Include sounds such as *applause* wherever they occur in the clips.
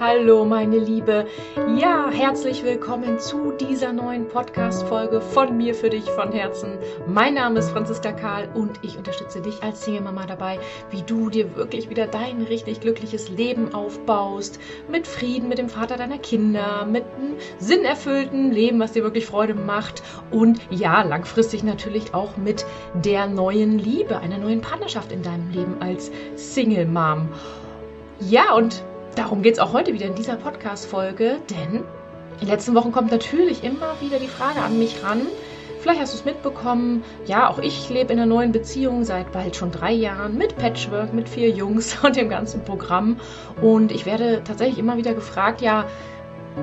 Hallo, meine Liebe. Ja, herzlich willkommen zu dieser neuen Podcast-Folge von mir für dich von Herzen. Mein Name ist Franziska Karl und ich unterstütze dich als Single-Mama dabei, wie du dir wirklich wieder dein richtig glückliches Leben aufbaust. Mit Frieden, mit dem Vater deiner Kinder, mit einem sinnerfüllten Leben, was dir wirklich Freude macht. Und ja, langfristig natürlich auch mit der neuen Liebe, einer neuen Partnerschaft in deinem Leben als Single-Mom. Ja, und Darum geht es auch heute wieder in dieser Podcast-Folge, denn in den letzten Wochen kommt natürlich immer wieder die Frage an mich ran. Vielleicht hast du es mitbekommen. Ja, auch ich lebe in einer neuen Beziehung seit bald schon drei Jahren mit Patchwork, mit vier Jungs *laughs* und dem ganzen Programm. Und ich werde tatsächlich immer wieder gefragt, ja,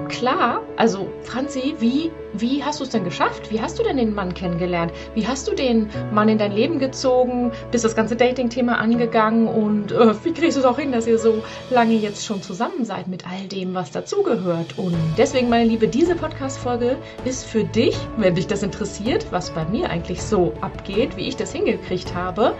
klar, also Franzi, wie, wie hast du es denn geschafft? Wie hast du denn den Mann kennengelernt? Wie hast du den Mann in dein Leben gezogen? Bist das ganze Dating-Thema angegangen? Und äh, wie kriegst du es auch hin, dass ihr so lange jetzt schon zusammen seid mit all dem, was dazugehört? Und deswegen, meine Liebe, diese Podcast-Folge ist für dich, wenn dich das interessiert, was bei mir eigentlich so abgeht, wie ich das hingekriegt habe.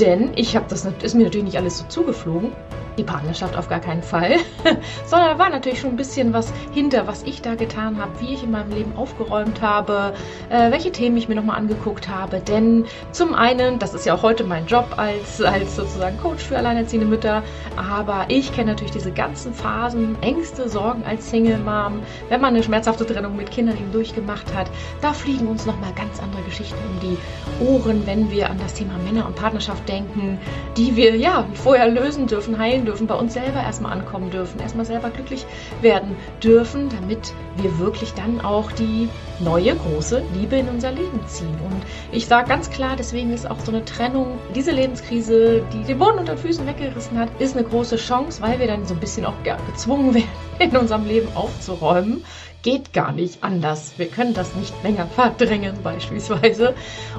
Denn ich habe das ist mir natürlich nicht alles so zugeflogen die Partnerschaft auf gar keinen Fall, *laughs* sondern da war natürlich schon ein bisschen was hinter, was ich da getan habe, wie ich in meinem Leben aufgeräumt habe, äh, welche Themen ich mir nochmal angeguckt habe. Denn zum einen, das ist ja auch heute mein Job als, als sozusagen Coach für alleinerziehende Mütter, aber ich kenne natürlich diese ganzen Phasen, Ängste, Sorgen als Single-Mom, wenn man eine schmerzhafte Trennung mit Kindern eben durchgemacht hat, da fliegen uns nochmal ganz andere Geschichten um die Ohren, wenn wir an das Thema Männer und Partnerschaft denken, die wir ja vorher lösen dürfen, heilen dürfen, bei uns selber erstmal ankommen dürfen, erstmal selber glücklich werden dürfen, damit wir wirklich dann auch die neue große Liebe in unser Leben ziehen. Und ich sage ganz klar, deswegen ist auch so eine Trennung, diese Lebenskrise, die den Boden unter den Füßen weggerissen hat, ist eine große Chance, weil wir dann so ein bisschen auch gezwungen *laughs* werden, in unserem Leben aufzuräumen geht gar nicht anders. Wir können das nicht länger *laughs* verdrängen beispielsweise.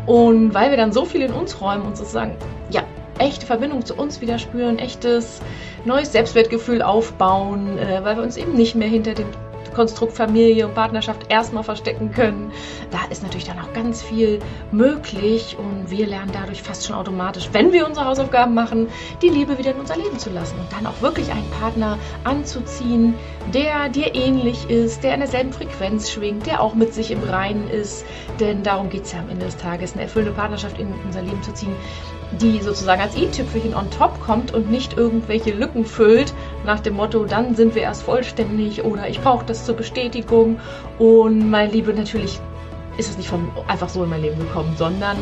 Und weil wir dann so viel in uns räumen und sozusagen, ja, echte Verbindung zu uns wieder spüren, echtes neues Selbstwertgefühl aufbauen, äh, weil wir uns eben nicht mehr hinter dem Konstrukt Familie und Partnerschaft erstmal verstecken können. Da ist natürlich dann auch ganz viel möglich und wir lernen dadurch fast schon automatisch, wenn wir unsere Hausaufgaben machen, die Liebe wieder in unser Leben zu lassen und dann auch wirklich einen Partner anzuziehen, der dir ähnlich ist, der in derselben Frequenz schwingt, der auch mit sich im Reinen ist. Denn darum geht es ja am Ende des Tages, eine erfüllende Partnerschaft in unser Leben zu ziehen, die sozusagen als i-Tüpfelchen on top kommt und nicht irgendwelche Lücken füllt, nach dem Motto, dann sind wir erst vollständig oder ich brauche das zur Bestätigung. Und meine Liebe, natürlich ist es nicht von einfach so in mein Leben gekommen, sondern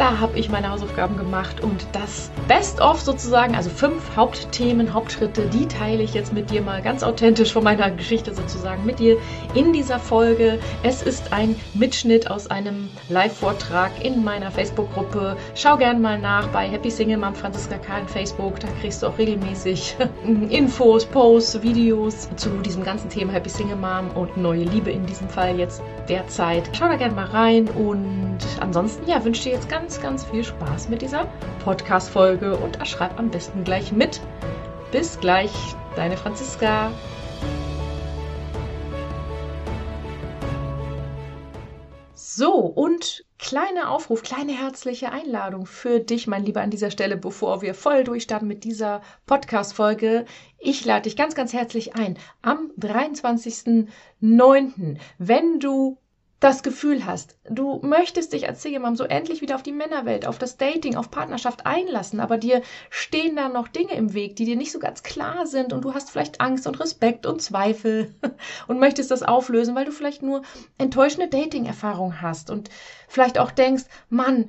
da habe ich meine Hausaufgaben gemacht und das Best-of sozusagen, also fünf Hauptthemen, Hauptschritte, die teile ich jetzt mit dir mal ganz authentisch von meiner Geschichte sozusagen mit dir in dieser Folge. Es ist ein Mitschnitt aus einem Live-Vortrag in meiner Facebook-Gruppe. Schau gern mal nach bei Happy Single Mom Franziska Karl in Facebook. Da kriegst du auch regelmäßig *laughs* Infos, Posts, Videos zu diesem ganzen Thema Happy Single Mom und neue Liebe in diesem Fall jetzt derzeit. Schau da gerne mal rein und ansonsten ja, wünsche dir jetzt ganz ganz, viel Spaß mit dieser Podcast-Folge und erschreib am besten gleich mit. Bis gleich, deine Franziska. So, und kleiner Aufruf, kleine herzliche Einladung für dich, mein Lieber, an dieser Stelle, bevor wir voll durchstarten mit dieser Podcast-Folge. Ich lade dich ganz, ganz herzlich ein. Am 23.09., wenn du das Gefühl hast, du möchtest dich als Single Mom so endlich wieder auf die Männerwelt, auf das Dating, auf Partnerschaft einlassen, aber dir stehen da noch Dinge im Weg, die dir nicht so ganz klar sind und du hast vielleicht Angst und Respekt und Zweifel *laughs* und möchtest das auflösen, weil du vielleicht nur enttäuschende Dating-Erfahrungen hast und vielleicht auch denkst, Mann,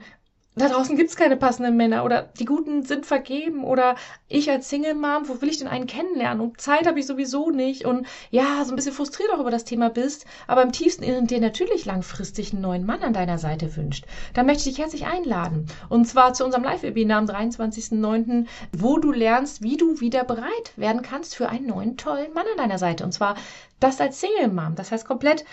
da draußen gibt's keine passenden Männer oder die Guten sind vergeben oder ich als Single-Mom, wo will ich denn einen kennenlernen? Und Zeit habe ich sowieso nicht und ja, so ein bisschen frustriert auch über das Thema bist, aber im tiefsten Inneren dir natürlich langfristig einen neuen Mann an deiner Seite wünscht. Da möchte ich dich herzlich einladen. Und zwar zu unserem Live-Webinar am 23.09., wo du lernst, wie du wieder bereit werden kannst für einen neuen, tollen Mann an deiner Seite. Und zwar das als Single-Mom. Das heißt komplett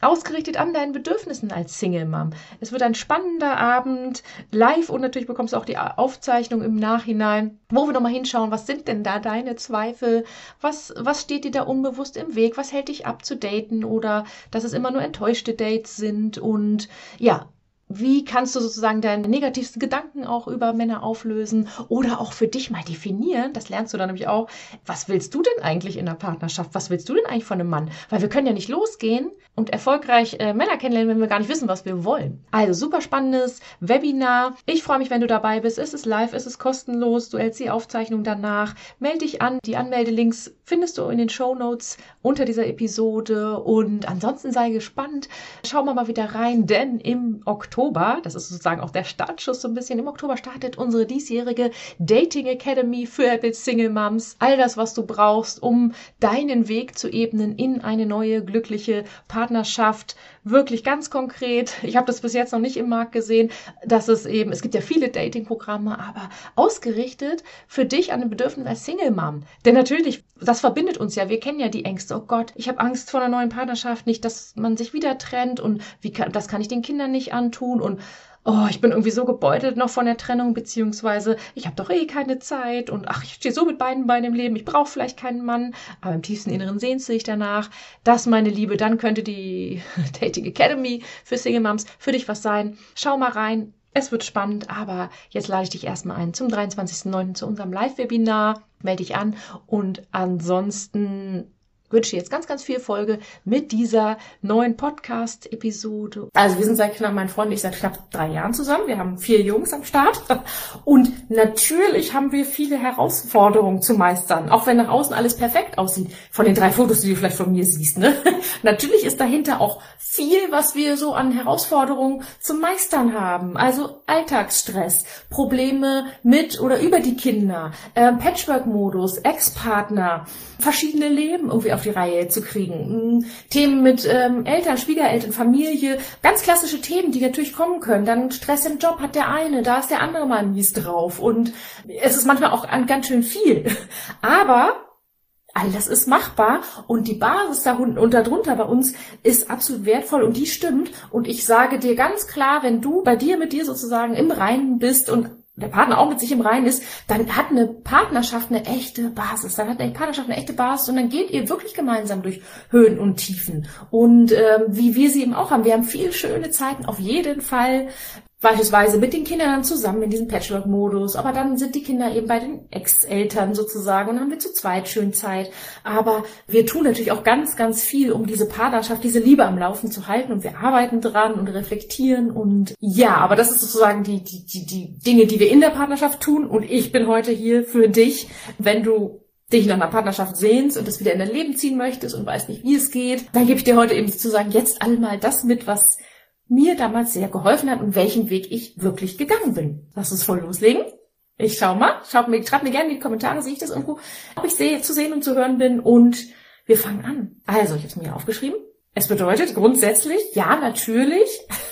ausgerichtet an deinen Bedürfnissen als Single Mom. Es wird ein spannender Abend, live und natürlich bekommst du auch die Aufzeichnung im Nachhinein, wo wir nochmal hinschauen, was sind denn da deine Zweifel, was, was steht dir da unbewusst im Weg, was hält dich ab zu daten? Oder dass es immer nur enttäuschte Dates sind? Und ja, wie kannst du sozusagen deine negativsten Gedanken auch über Männer auflösen oder auch für dich mal definieren? Das lernst du dann nämlich auch. Was willst du denn eigentlich in der Partnerschaft? Was willst du denn eigentlich von einem Mann? Weil wir können ja nicht losgehen und erfolgreich äh, Männer kennenlernen, wenn wir gar nicht wissen, was wir wollen. Also super spannendes Webinar. Ich freue mich, wenn du dabei bist. Es ist live, es ist kostenlos. Du hältst die Aufzeichnung danach. Melde dich an. Die Anmeldelinks findest du in den Show Notes unter dieser Episode. Und ansonsten sei gespannt. Schau mal mal wieder rein, denn im Oktober Oktober, das ist sozusagen auch der Startschuss so ein bisschen, im Oktober startet unsere diesjährige Dating Academy für Happy Single Moms. All das, was du brauchst, um deinen Weg zu ebnen in eine neue, glückliche Partnerschaft. Wirklich ganz konkret. Ich habe das bis jetzt noch nicht im Markt gesehen, dass es eben, es gibt ja viele Dating-Programme, aber ausgerichtet für dich an den Bedürfnissen als Single Mom. Denn natürlich, das verbindet uns ja. Wir kennen ja die Ängste. Oh Gott, ich habe Angst vor einer neuen Partnerschaft, nicht, dass man sich wieder trennt und wie kann, das kann ich den Kindern nicht antun tun und oh, ich bin irgendwie so gebeutelt noch von der Trennung, beziehungsweise ich habe doch eh keine Zeit und ach, ich stehe so mit beiden Beinen im Leben, ich brauche vielleicht keinen Mann, aber im tiefsten Inneren sehnst du dich danach. Das, meine Liebe, dann könnte die *laughs* Dating Academy für Single Moms für dich was sein. Schau mal rein. Es wird spannend, aber jetzt lade ich dich erstmal ein zum 23.09. zu unserem Live-Webinar. Melde dich an und ansonsten wünsche jetzt ganz, ganz viel Folge mit dieser neuen Podcast-Episode. Also wir sind seit knapp, mein Freund und ich, seit knapp drei Jahren zusammen. Wir haben vier Jungs am Start. Und natürlich haben wir viele Herausforderungen zu meistern. Auch wenn nach außen alles perfekt aussieht. Von den drei Fotos, die du vielleicht von mir siehst. Ne? *laughs* Natürlich ist dahinter auch viel, was wir so an Herausforderungen zu meistern haben. Also Alltagsstress, Probleme mit oder über die Kinder, äh, Patchwork-Modus, Ex-Partner, verschiedene Leben irgendwie auf die Reihe zu kriegen. Mm, Themen mit ähm, Eltern, Schwiegereltern, Familie, ganz klassische Themen, die natürlich kommen können. Dann Stress im Job hat der eine, da ist der andere mal mies drauf. Und es ist manchmal auch ganz schön viel. *laughs* Aber all das ist machbar und die Basis da unten und darunter bei uns ist absolut wertvoll und die stimmt. Und ich sage dir ganz klar, wenn du bei dir mit dir sozusagen im Reinen bist und der Partner auch mit sich im Reinen ist, dann hat eine Partnerschaft eine echte Basis. Dann hat eine Partnerschaft eine echte Basis und dann geht ihr wirklich gemeinsam durch Höhen und Tiefen. Und ähm, wie wir sie eben auch haben, wir haben viel schöne Zeiten auf jeden Fall beispielsweise mit den Kindern dann zusammen in diesem Patchwork-Modus, aber dann sind die Kinder eben bei den Ex-Eltern sozusagen und haben wir zu zweit schön Zeit. Aber wir tun natürlich auch ganz, ganz viel, um diese Partnerschaft, diese Liebe am Laufen zu halten und wir arbeiten dran und reflektieren und ja, aber das ist sozusagen die, die, die, die Dinge, die wir in der Partnerschaft tun und ich bin heute hier für dich, wenn du dich nach einer Partnerschaft sehnst und das wieder in dein Leben ziehen möchtest und weißt nicht, wie es geht, dann gebe ich dir heute eben sozusagen jetzt einmal das mit, was mir damals sehr geholfen hat und welchen Weg ich wirklich gegangen bin. Lass uns voll loslegen. Ich schau mal, schau mir, schreib mir gerne in die Kommentare, sehe ich das irgendwo, ob ich sehe, zu sehen und zu hören bin und wir fangen an. Also, ich habe es mir aufgeschrieben. Es bedeutet grundsätzlich, ja, natürlich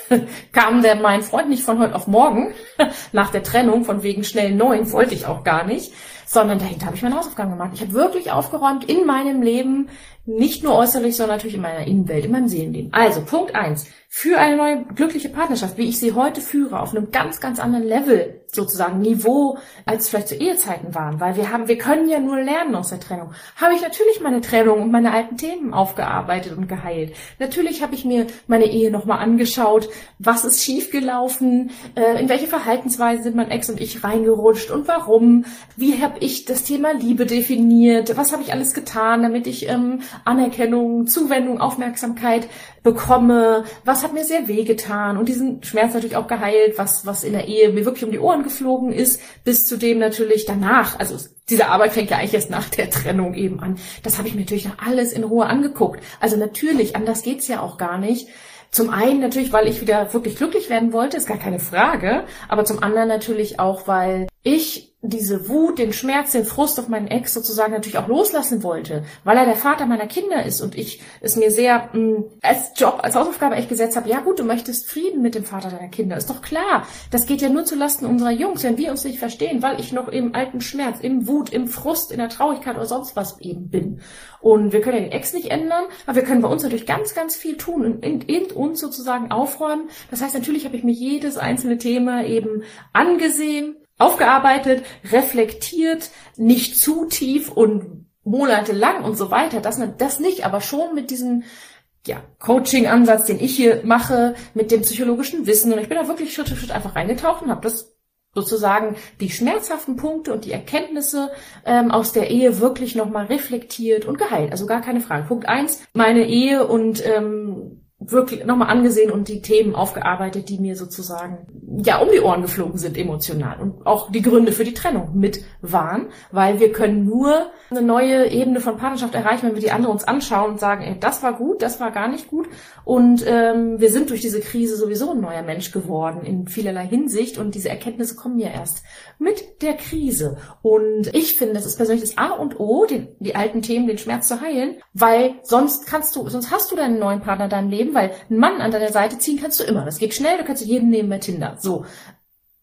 *laughs* kam der mein Freund nicht von heute auf morgen *laughs* nach der Trennung, von wegen schnell neun wollte ich auch gar nicht, sondern dahinter habe ich meine Hausaufgaben gemacht. Ich habe wirklich aufgeräumt in meinem Leben, nicht nur äußerlich, sondern natürlich in meiner Innenwelt, in meinem Seelenleben. Also, Punkt eins: Für eine neue glückliche Partnerschaft, wie ich sie heute führe, auf einem ganz, ganz anderen Level, sozusagen Niveau, als vielleicht zu Ehezeiten waren, weil wir haben, wir können ja nur lernen aus der Trennung. Habe ich natürlich meine Trennung und meine alten Themen aufgearbeitet und geheilt. Natürlich habe ich mir meine Ehe nochmal angeschaut, was ist schiefgelaufen, äh, in welche Verhaltensweise sind mein Ex und ich reingerutscht und warum, wie habe ich das Thema Liebe definiert, was habe ich alles getan, damit ich ähm, Anerkennung, Zuwendung, Aufmerksamkeit bekomme, was hat mir sehr weh getan und diesen Schmerz natürlich auch geheilt, was, was in der Ehe mir wirklich um die Ohren geflogen ist, bis zu dem natürlich danach, also diese Arbeit fängt ja eigentlich erst nach der Trennung eben an. Das habe ich mir natürlich noch alles in Ruhe angeguckt. Also natürlich, anders geht's ja auch gar nicht. Zum einen natürlich, weil ich wieder wirklich glücklich werden wollte, ist gar keine Frage, aber zum anderen natürlich auch, weil ich diese Wut, den Schmerz, den Frust auf meinen Ex sozusagen natürlich auch loslassen wollte, weil er der Vater meiner Kinder ist und ich es mir sehr mh, mm, als Job, als Hausaufgabe echt gesetzt habe, ja gut, du möchtest Frieden mit dem Vater deiner Kinder, ist doch klar. Das geht ja nur zu Lasten unserer Jungs, wenn wir uns nicht verstehen, weil ich noch im alten Schmerz, im Wut, im Frust, in der Traurigkeit oder sonst was eben bin. Und wir können ja den Ex nicht ändern, aber wir können bei uns natürlich ganz, ganz viel tun und in, in uns sozusagen aufräumen. Das heißt, natürlich habe ich mir jedes einzelne Thema eben angesehen, aufgearbeitet, reflektiert, nicht zu tief und monatelang und so weiter. Das, das nicht, aber schon mit diesen ja, Coaching-Ansatz, den ich hier mache, mit dem psychologischen Wissen. Und ich bin da wirklich Schritt für Schritt einfach reingetaucht und habe das sozusagen die schmerzhaften Punkte und die Erkenntnisse ähm, aus der Ehe wirklich nochmal reflektiert und geheilt. Also gar keine Frage. Punkt eins, meine Ehe und ähm, wirklich nochmal angesehen und die Themen aufgearbeitet, die mir sozusagen ja um die Ohren geflogen sind emotional und auch die Gründe für die Trennung mit waren, weil wir können nur eine neue Ebene von Partnerschaft erreichen, wenn wir die andere uns anschauen und sagen, ey, das war gut, das war gar nicht gut. Und ähm, wir sind durch diese Krise sowieso ein neuer Mensch geworden in vielerlei Hinsicht und diese Erkenntnisse kommen ja erst mit der Krise. Und ich finde, das ist persönlich das A und O, die, die alten Themen, den Schmerz zu heilen, weil sonst kannst du, sonst hast du deinen neuen Partner dein Leben, weil einen Mann an deiner Seite ziehen kannst du immer. Das geht schnell, du kannst jeden nehmen bei Tinder. So.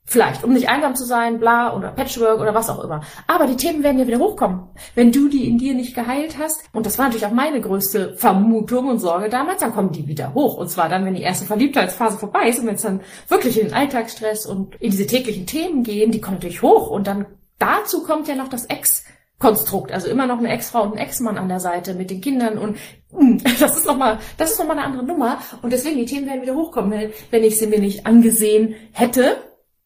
Vielleicht, um nicht einsam zu sein, bla, oder Patchwork oder was auch immer. Aber die Themen werden ja wieder hochkommen. Wenn du die in dir nicht geheilt hast, und das war natürlich auch meine größte Vermutung und Sorge damals, dann kommen die wieder hoch. Und zwar dann, wenn die erste Verliebtheitsphase vorbei ist und wenn es dann wirklich in den Alltagsstress und in diese täglichen Themen gehen, die kommen natürlich hoch. Und dann dazu kommt ja noch das Ex Konstrukt, also immer noch eine Ex-Frau und ein Ex-Mann an der Seite mit den Kindern und mh, hm, *laughs* das ist nochmal, das ist noch mal eine andere Nummer und deswegen die Themen werden wieder hochkommen, wenn, wenn ich sie mir nicht angesehen hätte.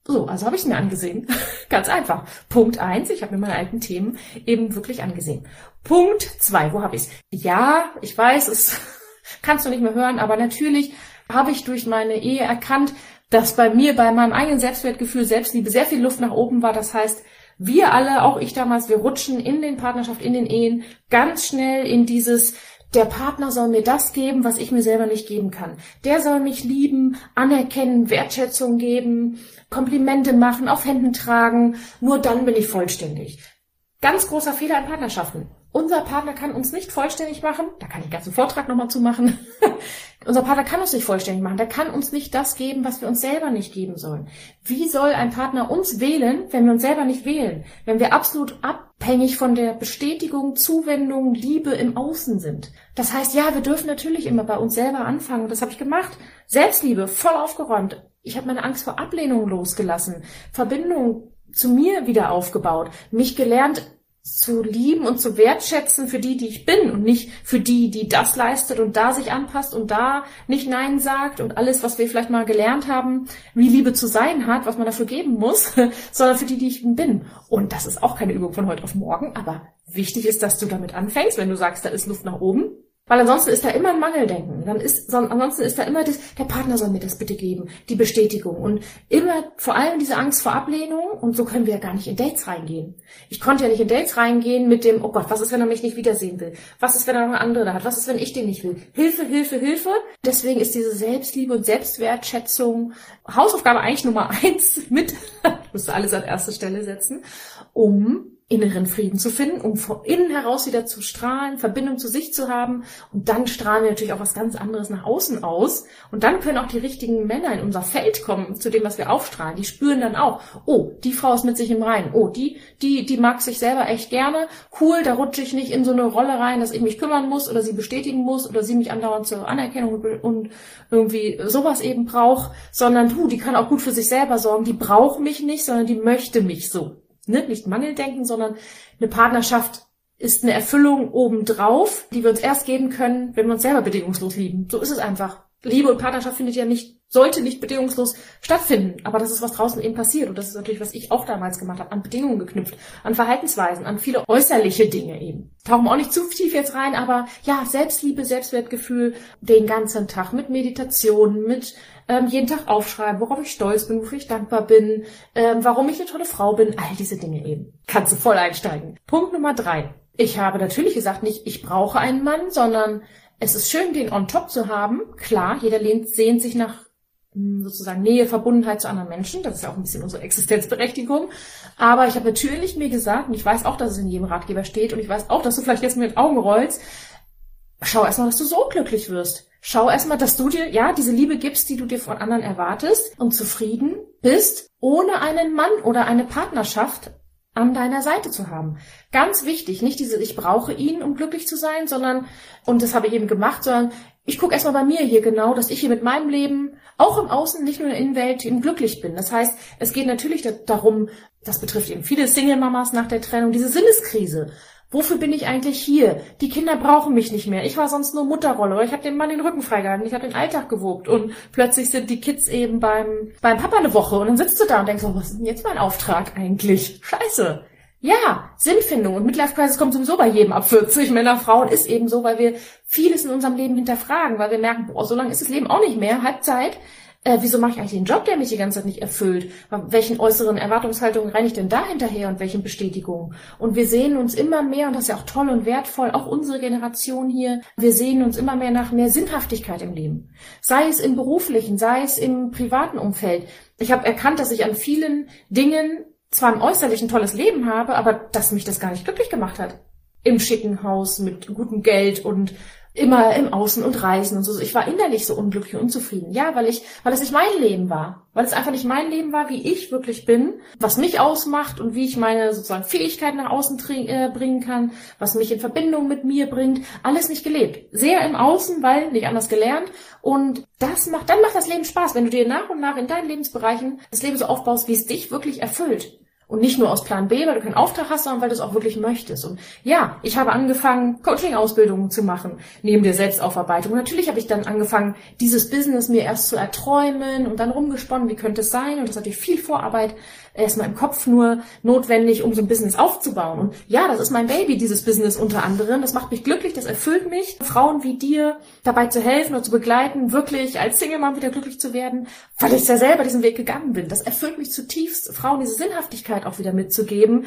So, also habe ich sie mir angesehen. *laughs* Ganz einfach. Punkt eins, ich habe mir meine alten Themen eben wirklich angesehen. Punkt zwei, wo habe ich's? Ja, ich weiß, es *laughs* kannst du nicht mehr hören, aber natürlich habe ich durch meine Ehe erkannt, dass bei mir, bei meinem eigenen Selbstwertgefühl, Selbstliebe sehr viel Luft nach oben war. Das heißt, wir alle, auch ich damals, wir rutschen in den Partnerschaft, in den Ehen ganz schnell in dieses, der Partner soll mir das geben, was ich mir selber nicht geben kann. Der soll mich lieben, anerkennen, Wertschätzung geben, Komplimente machen, auf Händen tragen. Nur dann bin ich vollständig. Ganz großer Fehler in Partnerschaften. Unser Partner kann uns nicht vollständig machen. Da kann ich einen Vortrag nochmal zu machen. *laughs* Unser Partner kann uns nicht vollständig machen. Der kann uns nicht das geben, was wir uns selber nicht geben sollen. Wie soll ein Partner uns wählen, wenn wir uns selber nicht wählen? Wenn wir absolut abhängig von der Bestätigung, Zuwendung, Liebe im Außen sind. Das heißt, ja, wir dürfen natürlich immer bei uns selber anfangen. Das habe ich gemacht. Selbstliebe, voll aufgeräumt. Ich habe meine Angst vor Ablehnung losgelassen. Verbindung zu mir wieder aufgebaut. Mich gelernt, zu lieben und zu wertschätzen für die, die ich bin und nicht für die, die das leistet und da sich anpasst und da nicht Nein sagt und alles, was wir vielleicht mal gelernt haben, wie Liebe zu sein hat, was man dafür geben muss, *laughs* sondern für die, die ich bin. Und das ist auch keine Übung von heute auf morgen, aber wichtig ist, dass du damit anfängst, wenn du sagst, da ist Luft nach oben, weil ansonsten ist da immer ein Mangeldenken. Dann ist, ansonsten ist da immer das, der Partner soll mir das bitte geben, die Bestätigung. Und immer vor allem diese Angst vor Ablehnung. Und so können wir ja gar nicht in Dates reingehen. Ich konnte ja nicht in Dates reingehen mit dem, oh Gott, was ist, wenn er mich nicht wiedersehen will? Was ist, wenn er noch eine andere da hat? Was ist, wenn ich den nicht will? Hilfe, Hilfe, Hilfe. Deswegen ist diese Selbstliebe und Selbstwertschätzung Hausaufgabe eigentlich Nummer eins mit, *laughs* ich musste alles an erste Stelle setzen, um inneren Frieden zu finden, um von innen heraus wieder zu strahlen, Verbindung zu sich zu haben. Und dann strahlen wir natürlich auch was ganz anderes nach außen aus. Und dann können auch die richtigen Männer in unser Feld kommen, zu dem, was wir aufstrahlen. Die spüren dann auch, oh, die Frau ist mit sich im Reinen. Oh, die, die, die mag sich selber echt gerne. Cool, da rutsche ich nicht in so eine Rolle rein, dass ich mich kümmern muss oder sie bestätigen muss oder sie mich andauernd zur Anerkennung und irgendwie sowas eben braucht, sondern du, die kann auch gut für sich selber sorgen. Die braucht mich nicht, sondern die möchte mich so ne, nicht Mangeldenken, sondern eine Partnerschaft ist eine Erfüllung obendrauf, die wir uns erst geben können, wenn wir uns selber bedingungslos lieben. So ist es einfach. Liebe und Partnerschaft findet ja nicht, sollte nicht bedingungslos stattfinden. Aber das ist, was draußen eben passiert. Und das ist natürlich, was ich auch damals gemacht habe, an Bedingungen geknüpft, an Verhaltensweisen, an viele äußerliche Dinge eben. Tauchen wir auch nicht zu tief jetzt rein, aber ja, Selbstliebe, Selbstwertgefühl den ganzen Tag mit Meditation, mit ähm, jeden Tag aufschreiben, worauf ich stolz bin, wofür ich dankbar bin, ähm, warum ich eine tolle Frau bin, all diese Dinge eben. Kannst du voll einsteigen. Punkt Nummer drei. Ich habe natürlich gesagt, nicht ich brauche einen Mann, sondern es ist schön, den on top zu haben. Klar, jeder sehnt sich nach hm, sozusagen Nähe, Verbundenheit zu anderen Menschen. Das ist ja auch ein bisschen unsere Existenzberechtigung. Aber ich habe natürlich mir gesagt, und ich weiß auch, dass es in jedem Ratgeber steht, und ich weiß auch, dass du vielleicht jetzt mit den Augen rollst, schau erstmal, dass du so glücklich wirst. Schau erstmal, dass du dir, ja, diese Liebe gibst, die du dir von anderen erwartest und zufrieden bist, ohne einen Mann oder eine Partnerschaft an deiner Seite zu haben. Ganz wichtig, nicht diese, ich brauche ihn, um glücklich zu sein, sondern, und das habe ich eben gemacht, sondern ich gucke erstmal bei mir hier genau, dass ich hier mit meinem Leben, auch im Außen, nicht nur in der Innenwelt, eben glücklich bin. Das heißt, es geht natürlich darum, das betrifft eben viele Single-Mamas nach der Trennung, diese Sinneskrise. Wofür bin ich eigentlich hier? Die Kinder brauchen mich nicht mehr. Ich war sonst nur Mutterrolle oder ich habe dem Mann den Rücken freigehalten, ich habe den Alltag gewogt und plötzlich sind die Kids eben beim, beim Papa eine Woche und dann sitzt du da und denkst, oh, was ist denn jetzt mein Auftrag eigentlich? Scheiße. Ja, Sinnfindung und Midlife Crisis kommt sowieso bei jedem ab 40, Männer, Frauen, ist eben so, weil wir vieles in unserem Leben hinterfragen, weil wir merken, boah, so lange ist das Leben auch nicht mehr, Halbzeit äh, wieso mache ich eigentlich den Job, der mich die ganze Zeit nicht erfüllt? Welchen äußeren Erwartungshaltungen renne ich denn da hinterher und welchen Bestätigungen? Und wir sehen uns immer mehr, und das ist ja auch toll und wertvoll, auch unsere Generation hier, wir sehen uns immer mehr nach mehr Sinnhaftigkeit im Leben. Sei es im beruflichen, sei es im privaten Umfeld. Ich habe erkannt, dass ich an vielen Dingen zwar im Äußerlichen tolles Leben habe, aber dass mich das gar nicht glücklich gemacht hat. Im schicken Haus mit gutem Geld und immer im Außen und Reisen und so. Ich war innerlich so unglücklich und unzufrieden. Ja, weil ich, weil es nicht mein Leben war. Weil es einfach nicht mein Leben war, wie ich wirklich bin, was mich ausmacht und wie ich meine sozusagen Fähigkeiten nach außen äh, bringen kann, was mich in Verbindung mit mir bringt. Alles nicht gelebt. Sehr im Außen, weil nicht anders gelernt. Und das macht, dann macht das Leben Spaß, wenn du dir nach und nach in deinen Lebensbereichen das Leben so aufbaust, wie es dich wirklich erfüllt. Und nicht nur aus Plan B, weil du keinen Auftrag hast, sondern weil du es auch wirklich möchtest. Und ja, ich habe angefangen, Coaching-Ausbildungen zu machen, neben der Selbstaufarbeitung. Und natürlich habe ich dann angefangen, dieses Business mir erst zu erträumen und dann rumgesponnen, wie könnte es sein. Und das hatte ich viel Vorarbeit erstmal im Kopf nur notwendig, um so ein Business aufzubauen. Und ja, das ist mein Baby, dieses Business unter anderem. Das macht mich glücklich, das erfüllt mich, Frauen wie dir dabei zu helfen und zu begleiten, wirklich als Single-Mom wieder glücklich zu werden, weil ich ja selber diesen Weg gegangen bin. Das erfüllt mich zutiefst, Frauen diese Sinnhaftigkeit auch wieder mitzugeben,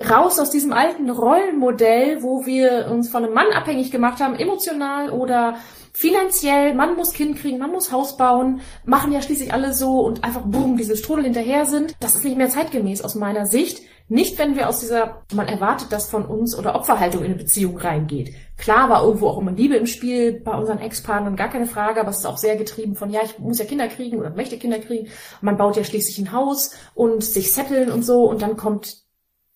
raus aus diesem alten Rollenmodell, wo wir uns von einem Mann abhängig gemacht haben, emotional oder finanziell, man muss Kind kriegen, man muss Haus bauen, machen ja schließlich alle so und einfach boom, diese Strudel hinterher sind. Das ist nicht mehr zeitgemäß aus meiner Sicht. Nicht, wenn wir aus dieser, man erwartet das von uns oder Opferhaltung in eine Beziehung reingeht. Klar war irgendwo auch immer Liebe im Spiel bei unseren Ex-Partnern, gar keine Frage, aber es ist auch sehr getrieben von, ja, ich muss ja Kinder kriegen oder möchte Kinder kriegen. Man baut ja schließlich ein Haus und sich setteln und so und dann kommt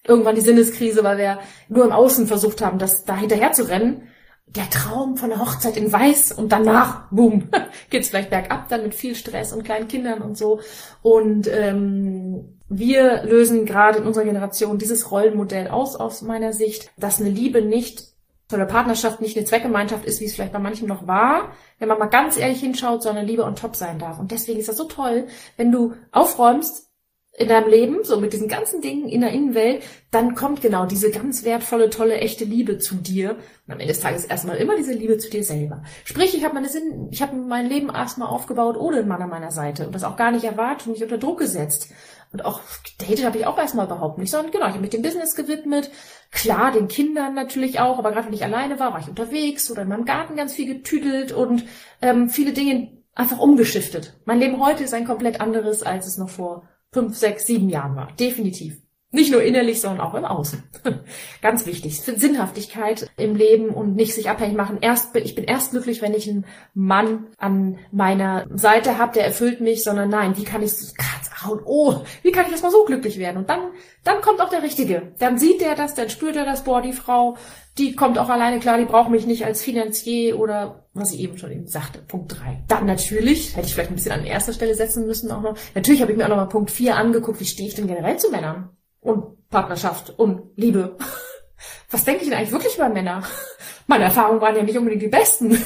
irgendwann die Sinneskrise, weil wir nur im Außen versucht haben, das da hinterher zu rennen der Traum von der Hochzeit in Weiß und danach, boom, *laughs* geht's vielleicht bergab, dann mit viel Stress und kleinen Kindern und so. Und ähm, wir lösen gerade in unserer Generation dieses Rollenmodell aus, aus meiner Sicht, dass eine Liebe nicht oder Partnerschaft nicht eine Zweckgemeinschaft ist, wie es vielleicht bei manchen noch war, wenn man mal ganz ehrlich hinschaut, sondern Liebe on top sein darf. Und deswegen ist das so toll, wenn du aufräumst, in deinem Leben, so mit diesen ganzen Dingen in der Innenwelt, dann kommt genau diese ganz wertvolle, tolle, echte Liebe zu dir. Und am Ende des Tages erstmal immer diese Liebe zu dir selber. Sprich, ich habe meine Sinn, ich habe mein Leben erstmal aufgebaut ohne einen Mann an meiner Seite und das auch gar nicht erwartet und nicht unter Druck gesetzt. Und auch datet habe ich auch erstmal überhaupt nicht, sondern genau, ich habe mich dem Business gewidmet. Klar, den Kindern natürlich auch, aber gerade wenn ich alleine war, war ich unterwegs oder in meinem Garten ganz viel getüdelt und ähm, viele Dinge einfach umgeschiftet. Mein Leben heute ist ein komplett anderes, als es noch vor fünf, sechs, sieben Jahren war. Definitiv. Nicht nur innerlich, sondern auch im Außen. *laughs* Ganz wichtig. Sinnhaftigkeit im Leben und nicht sich abhängig machen. Erst, ich bin erst glücklich, wenn ich einen Mann an meiner Seite habe, der erfüllt mich, sondern nein, wie kann ich und oh, wie kann ich jetzt mal so glücklich werden? Und dann, dann kommt auch der Richtige. Dann sieht der das, dann spürt er das, boah, die Frau, die kommt auch alleine klar, die braucht mich nicht als Finanzier oder was ich eben schon eben sagte, Punkt drei. Dann natürlich, hätte ich vielleicht ein bisschen an erster Stelle setzen müssen auch noch, natürlich habe ich mir auch noch mal Punkt vier angeguckt, wie stehe ich denn generell zu Männern? Und Partnerschaft und Liebe. Was denke ich denn eigentlich wirklich über Männer? Meine Erfahrungen waren ja nicht unbedingt die besten.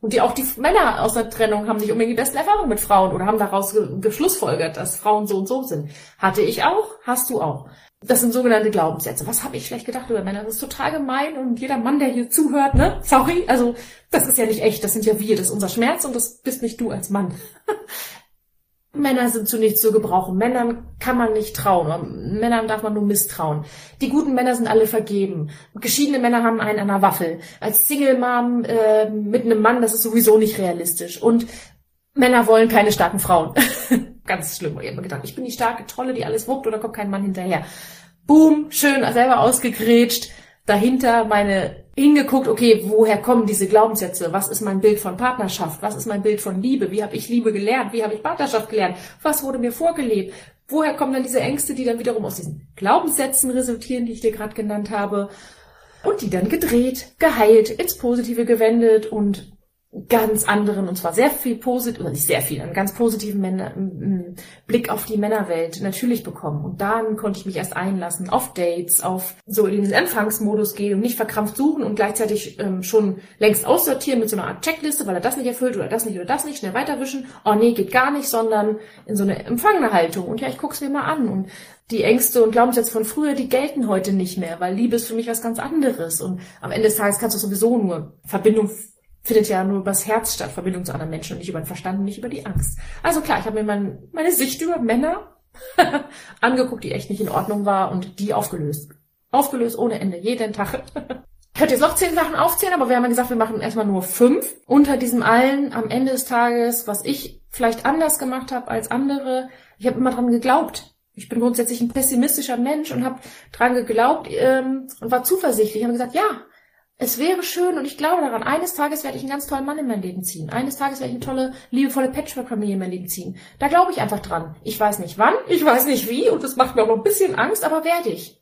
Und die auch die Männer aus der Trennung haben nicht unbedingt die besten Erfahrungen mit Frauen oder haben daraus geschlussfolgert, dass Frauen so und so sind. Hatte ich auch, hast du auch. Das sind sogenannte Glaubenssätze. Was habe ich schlecht gedacht über Männer? Das ist total gemein und jeder Mann, der hier zuhört, ne? Sorry, also das ist ja nicht echt, das sind ja wir, das ist unser Schmerz und das bist nicht du als Mann. Männer sind zu nichts zu gebrauchen. Männern kann man nicht trauen. Männern darf man nur misstrauen. Die guten Männer sind alle vergeben. Geschiedene Männer haben einen an der Waffel. Als Single-Mom äh, mit einem Mann, das ist sowieso nicht realistisch. Und Männer wollen keine starken Frauen. *laughs* Ganz schlimm. Ich habe mir gedacht, ich bin die starke Trolle, die alles wuckt, oder kommt kein Mann hinterher. Boom, schön selber ausgegrätscht. Dahinter meine hingeguckt, okay, woher kommen diese Glaubenssätze? Was ist mein Bild von Partnerschaft? Was ist mein Bild von Liebe? Wie habe ich Liebe gelernt? Wie habe ich Partnerschaft gelernt? Was wurde mir vorgelebt? Woher kommen dann diese Ängste, die dann wiederum aus diesen Glaubenssätzen resultieren, die ich dir gerade genannt habe? Und die dann gedreht, geheilt, ins Positive gewendet und ganz anderen, und zwar sehr viel positiv, oder nicht sehr viel, einen ganz positiven Männer, Blick auf die Männerwelt natürlich bekommen. Und dann konnte ich mich erst einlassen auf Dates, auf so in den Empfangsmodus gehen und nicht verkrampft suchen und gleichzeitig ähm, schon längst aussortieren mit so einer Art Checkliste, weil er das nicht erfüllt oder das nicht oder das nicht, schnell weiterwischen. Oh nee, geht gar nicht, sondern in so eine empfangene Haltung. Und ja, ich guck's mir mal an. Und die Ängste und Glaubenssätze von früher, die gelten heute nicht mehr, weil Liebe ist für mich was ganz anderes. Und am Ende des Tages kannst du sowieso nur Verbindung findet ja nur übers Herz statt, Verbindung zu anderen Menschen und nicht über den Verstand und nicht über die Angst. Also klar, ich habe mir mein, meine Sicht über Männer *laughs* angeguckt, die echt nicht in Ordnung war und die aufgelöst. Aufgelöst ohne Ende, jeden Tag. *laughs* ich könnte jetzt noch zehn Sachen aufzählen, aber wir haben ja gesagt, wir machen erstmal nur fünf. Unter diesem allen am Ende des Tages, was ich vielleicht anders gemacht habe als andere, ich habe immer dran geglaubt. Ich bin grundsätzlich ein pessimistischer Mensch und habe dran geglaubt ähm, und war zuversichtlich. Ich habe gesagt, ja, es wäre schön und ich glaube daran, eines Tages werde ich einen ganz tollen Mann in mein Leben ziehen. Eines Tages werde ich eine tolle, liebevolle Patchwork-Familie in mein Leben ziehen. Da glaube ich einfach dran. Ich weiß nicht wann, ich weiß nicht wie und das macht mir auch noch ein bisschen Angst, aber werde ich.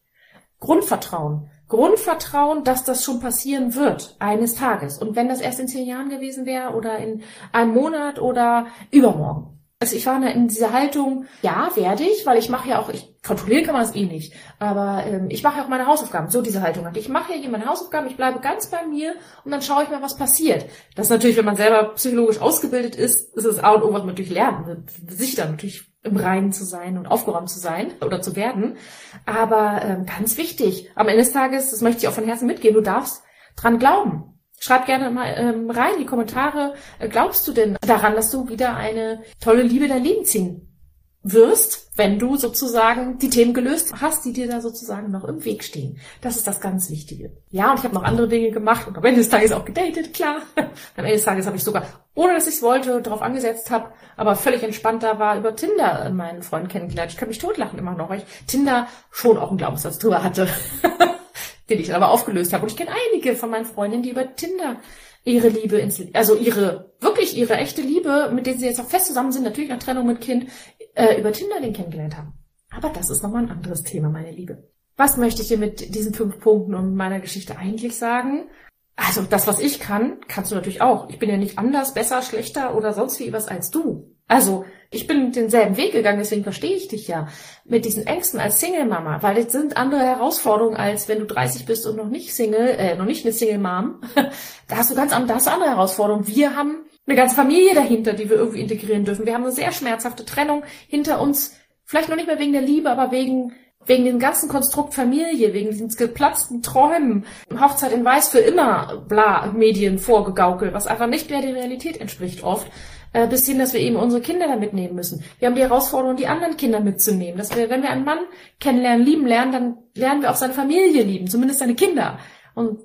Grundvertrauen. Grundvertrauen, dass das schon passieren wird, eines Tages. Und wenn das erst in zehn Jahren gewesen wäre oder in einem Monat oder übermorgen. Also ich war in dieser Haltung, ja, werde ich, weil ich mache ja auch, ich kontrollieren kann man es eh nicht, aber ähm, ich mache ja auch meine Hausaufgaben. So diese Haltung. Und ich mache ja hier meine Hausaufgaben, ich bleibe ganz bei mir und dann schaue ich mal, was passiert. Das ist natürlich, wenn man selber psychologisch ausgebildet ist, ist es A und O, was man natürlich lernt, sich dann natürlich im Reinen zu sein und aufgeräumt zu sein oder zu werden. Aber ähm, ganz wichtig, am Ende des Tages, das möchte ich auch von Herzen mitgeben, du darfst dran glauben. Schreib gerne mal ähm, rein in die Kommentare. Äh, glaubst du denn daran, dass du wieder eine tolle Liebe dein Leben ziehen wirst, wenn du sozusagen die Themen gelöst hast, die dir da sozusagen noch im Weg stehen? Das ist das ganz Wichtige. Ja, und ich habe noch andere Dinge gemacht und am Ende des Tages auch gedatet, klar. *laughs* am Ende des Tages habe ich sogar, ohne dass ich es wollte, darauf angesetzt habe, aber völlig entspannter war, über Tinder meinen Freund kennengelernt. Ich kann mich totlachen immer noch, weil ich Tinder schon auch einen Glaubenssatz drüber hatte. *laughs* den ich aber aufgelöst habe. Und ich kenne einige von meinen Freundinnen, die über Tinder ihre Liebe, ins, also ihre, wirklich ihre echte Liebe, mit denen sie jetzt auch fest zusammen sind, natürlich nach Trennung mit Kind, äh, über Tinder den kennengelernt haben. Aber das ist nochmal ein anderes Thema, meine Liebe. Was möchte ich dir mit diesen fünf Punkten und meiner Geschichte eigentlich sagen? Also das, was ich kann, kannst du natürlich auch. Ich bin ja nicht anders, besser, schlechter oder sonst wie was als du. Also ich bin denselben Weg gegangen, deswegen verstehe ich dich ja mit diesen Ängsten als Single-Mama, weil es sind andere Herausforderungen, als wenn du 30 bist und noch nicht Single, äh, noch nicht eine Single-Mom. *laughs* da hast du ganz da hast du andere Herausforderungen. Wir haben eine ganze Familie dahinter, die wir irgendwie integrieren dürfen. Wir haben eine sehr schmerzhafte Trennung hinter uns. Vielleicht noch nicht mehr wegen der Liebe, aber wegen wegen dem ganzen Konstrukt Familie, wegen diesen geplatzten Träumen, Hochzeit in Weiß für immer, bla, Medien vorgegaukelt, was einfach nicht mehr der Realität entspricht oft äh, bis hin, dass wir eben unsere Kinder da mitnehmen müssen. Wir haben die Herausforderung, die anderen Kinder mitzunehmen. Dass wir, wenn wir einen Mann kennenlernen, lieben lernen, dann lernen wir auch seine Familie lieben, zumindest seine Kinder. Und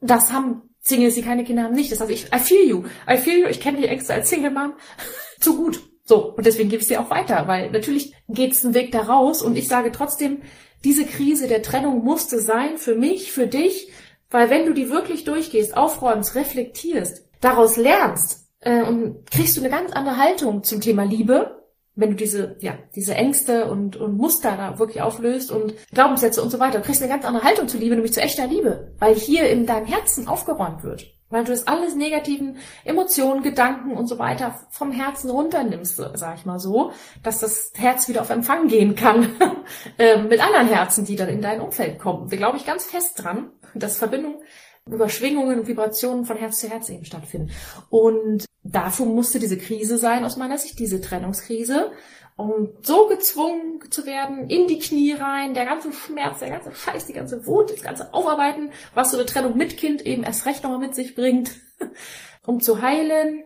das haben Singles, die keine Kinder haben, nicht. Das heißt, ich, I feel you. I feel you. Ich kenne die Ängste als Single Mom *laughs* zu gut. So. Und deswegen gebe ich sie auch weiter, weil natürlich geht es einen Weg da raus und ich sage trotzdem, diese Krise der Trennung musste sein für mich, für dich, weil wenn du die wirklich durchgehst, aufräumst, reflektierst, daraus lernst, äh, und kriegst du eine ganz andere Haltung zum Thema Liebe, wenn du diese, ja, diese Ängste und, und Muster da wirklich auflöst und Glaubenssätze und so weiter. Du kriegst eine ganz andere Haltung zur Liebe, nämlich zu echter Liebe, weil hier in deinem Herzen aufgeräumt wird. Weil du das alles negativen Emotionen, Gedanken und so weiter vom Herzen runternimmst, sag ich mal so, dass das Herz wieder auf Empfang gehen kann *laughs* äh, mit anderen Herzen, die dann in dein Umfeld kommen. Da glaube ich ganz fest dran, dass Verbindung über Schwingungen und Vibrationen von Herz zu Herz eben stattfinden. Und dafür musste diese Krise sein, aus meiner Sicht, diese Trennungskrise. Um so gezwungen zu werden, in die Knie rein, der ganze Schmerz, der ganze Scheiß, die ganze Wut, das ganze Aufarbeiten, was so eine Trennung mit Kind eben erst recht nochmal mit sich bringt, *laughs* um zu heilen.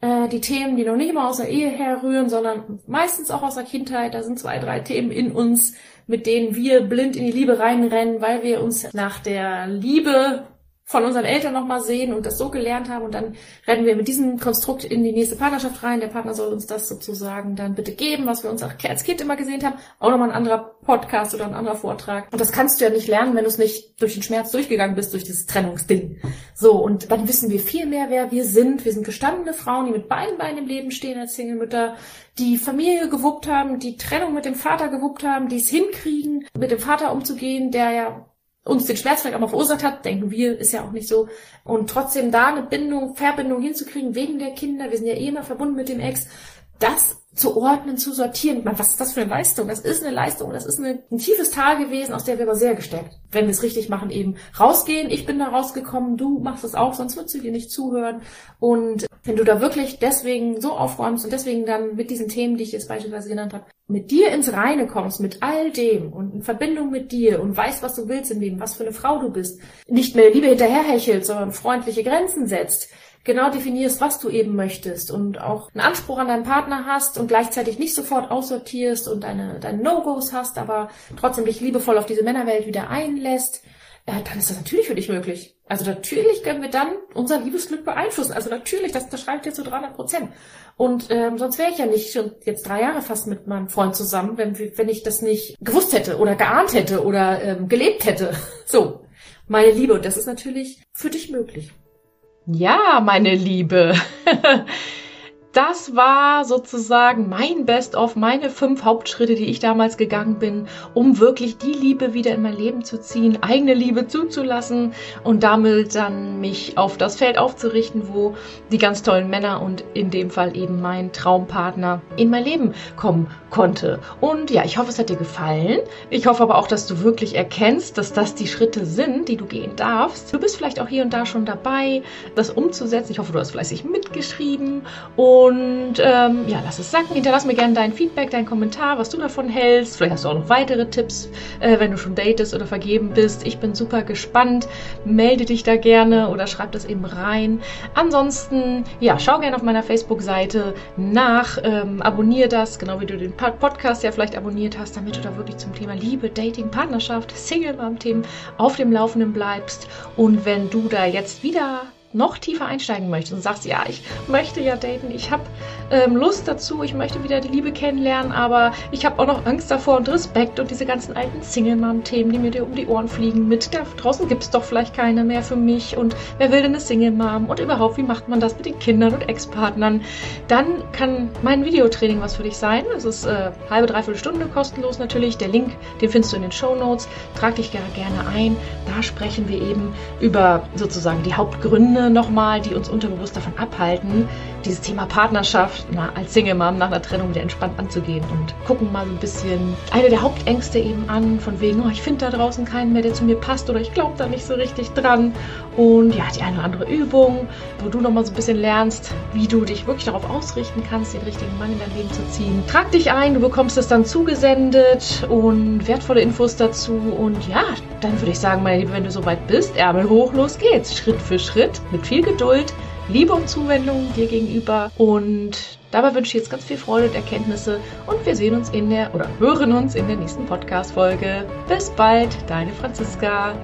Äh, die Themen, die noch nicht immer aus der Ehe herrühren, sondern meistens auch aus der Kindheit. Da sind zwei, drei Themen in uns, mit denen wir blind in die Liebe reinrennen, weil wir uns nach der Liebe von unseren Eltern nochmal sehen und das so gelernt haben und dann rennen wir mit diesem Konstrukt in die nächste Partnerschaft rein. Der Partner soll uns das sozusagen dann bitte geben, was wir uns als Kind immer gesehen haben. Auch nochmal ein anderer Podcast oder ein anderer Vortrag. Und das kannst du ja nicht lernen, wenn du es nicht durch den Schmerz durchgegangen bist, durch dieses Trennungsding. So, und dann wissen wir viel mehr, wer wir sind. Wir sind gestandene Frauen, die mit beiden Beinen im Leben stehen als Single-Mütter, die Familie gewuppt haben, die Trennung mit dem Vater gewuppt haben, die es hinkriegen, mit dem Vater umzugehen, der ja uns den Schmerz vielleicht auch mal verursacht hat, denken wir, ist ja auch nicht so. Und trotzdem da eine Bindung, Verbindung hinzukriegen wegen der Kinder, wir sind ja eh immer verbunden mit dem Ex, das zu ordnen, zu sortieren. Man, was ist das für eine Leistung? Das ist eine Leistung, das ist eine, ein tiefes Tal gewesen, aus der wir aber sehr gestärkt. Wenn wir es richtig machen, eben rausgehen. Ich bin da rausgekommen, du machst es auch, sonst würdest du dir nicht zuhören. Und wenn du da wirklich deswegen so aufräumst und deswegen dann mit diesen Themen, die ich jetzt beispielsweise genannt habe, mit dir ins Reine kommst, mit all dem und in Verbindung mit dir und weißt, was du willst im Leben, was für eine Frau du bist, nicht mehr Liebe hinterherhechelt, sondern freundliche Grenzen setzt, genau definierst, was du eben möchtest und auch einen Anspruch an deinen Partner hast und gleichzeitig nicht sofort aussortierst und deine, deine No-Gos hast, aber trotzdem dich liebevoll auf diese Männerwelt wieder einlässt, äh, dann ist das natürlich für dich möglich. Also natürlich können wir dann unser Liebesglück beeinflussen. Also natürlich, das, das schreibt jetzt zu so 300 Prozent. Und ähm, sonst wäre ich ja nicht schon jetzt drei Jahre fast mit meinem Freund zusammen, wenn, wenn ich das nicht gewusst hätte oder geahnt hätte oder ähm, gelebt hätte. *laughs* So, meine Liebe, und das ist natürlich für dich möglich. Ja, meine Liebe. *laughs* das war sozusagen mein Best-of, meine fünf Hauptschritte, die ich damals gegangen bin, um wirklich die Liebe wieder in mein Leben zu ziehen, eigene Liebe zuzulassen und damit dann mich auf das Feld aufzurichten, wo die ganz tollen Männer und in dem Fall eben mein Traumpartner in mein Leben kommen konnte. Und ja, ich hoffe, es hat dir gefallen. Ich hoffe aber auch, dass du wirklich erkennst, dass das die Schritte sind, die du gehen darfst. Du bist vielleicht auch hier und da schon dabei, das umzusetzen. Ich hoffe, du hast fleißig mitgeschrieben und und ähm, ja, lass es sacken. Hinterlass mir gerne dein Feedback, deinen Kommentar, was du davon hältst. Vielleicht hast du auch noch weitere Tipps, äh, wenn du schon datest oder vergeben bist. Ich bin super gespannt. Melde dich da gerne oder schreib das eben rein. Ansonsten, ja, schau gerne auf meiner Facebook-Seite nach. Ähm, abonnier das, genau wie du den Podcast ja vielleicht abonniert hast, damit du da wirklich zum Thema Liebe, Dating, Partnerschaft, *laughs* Single-Mom-Themen auf dem Laufenden bleibst. Und wenn du da jetzt wieder noch tiefer einsteigen möchtest und sagst, ja, ich möchte ja daten, ich habe ähm, Lust dazu, ich möchte wieder die Liebe kennenlernen, aber ich habe auch noch Angst davor und Respekt und diese ganzen alten Single-Mom-Themen, die mir um die Ohren fliegen mit, da draußen gibt es doch vielleicht keine mehr für mich und wer will denn eine Single-Mom und überhaupt, wie macht man das mit den Kindern und Ex-Partnern, dann kann mein Videotraining was für dich sein. Es ist äh, halbe, dreiviertel Stunde kostenlos natürlich. Der Link, den findest du in den Show Notes. Trag dich gerne ein. Da sprechen wir eben über sozusagen die Hauptgründe, nochmal, die uns unterbewusst davon abhalten, dieses Thema Partnerschaft na, als Single-Mom nach einer Trennung wieder entspannt anzugehen und gucken mal so ein bisschen eine der Hauptängste eben an, von wegen, oh, ich finde da draußen keinen mehr, der zu mir passt oder ich glaube da nicht so richtig dran. Und ja, die eine oder andere Übung, wo du nochmal so ein bisschen lernst, wie du dich wirklich darauf ausrichten kannst, den richtigen Mann in dein Leben zu ziehen. Trag dich ein, du bekommst es dann zugesendet und wertvolle Infos dazu. Und ja, dann würde ich sagen, meine Liebe, wenn du soweit bist, Ärmel hoch, los geht's. Schritt für Schritt mit viel Geduld, Liebe und Zuwendung dir gegenüber und dabei wünsche ich jetzt ganz viel Freude und Erkenntnisse und wir sehen uns in der oder hören uns in der nächsten Podcast-Folge. Bis bald, deine Franziska.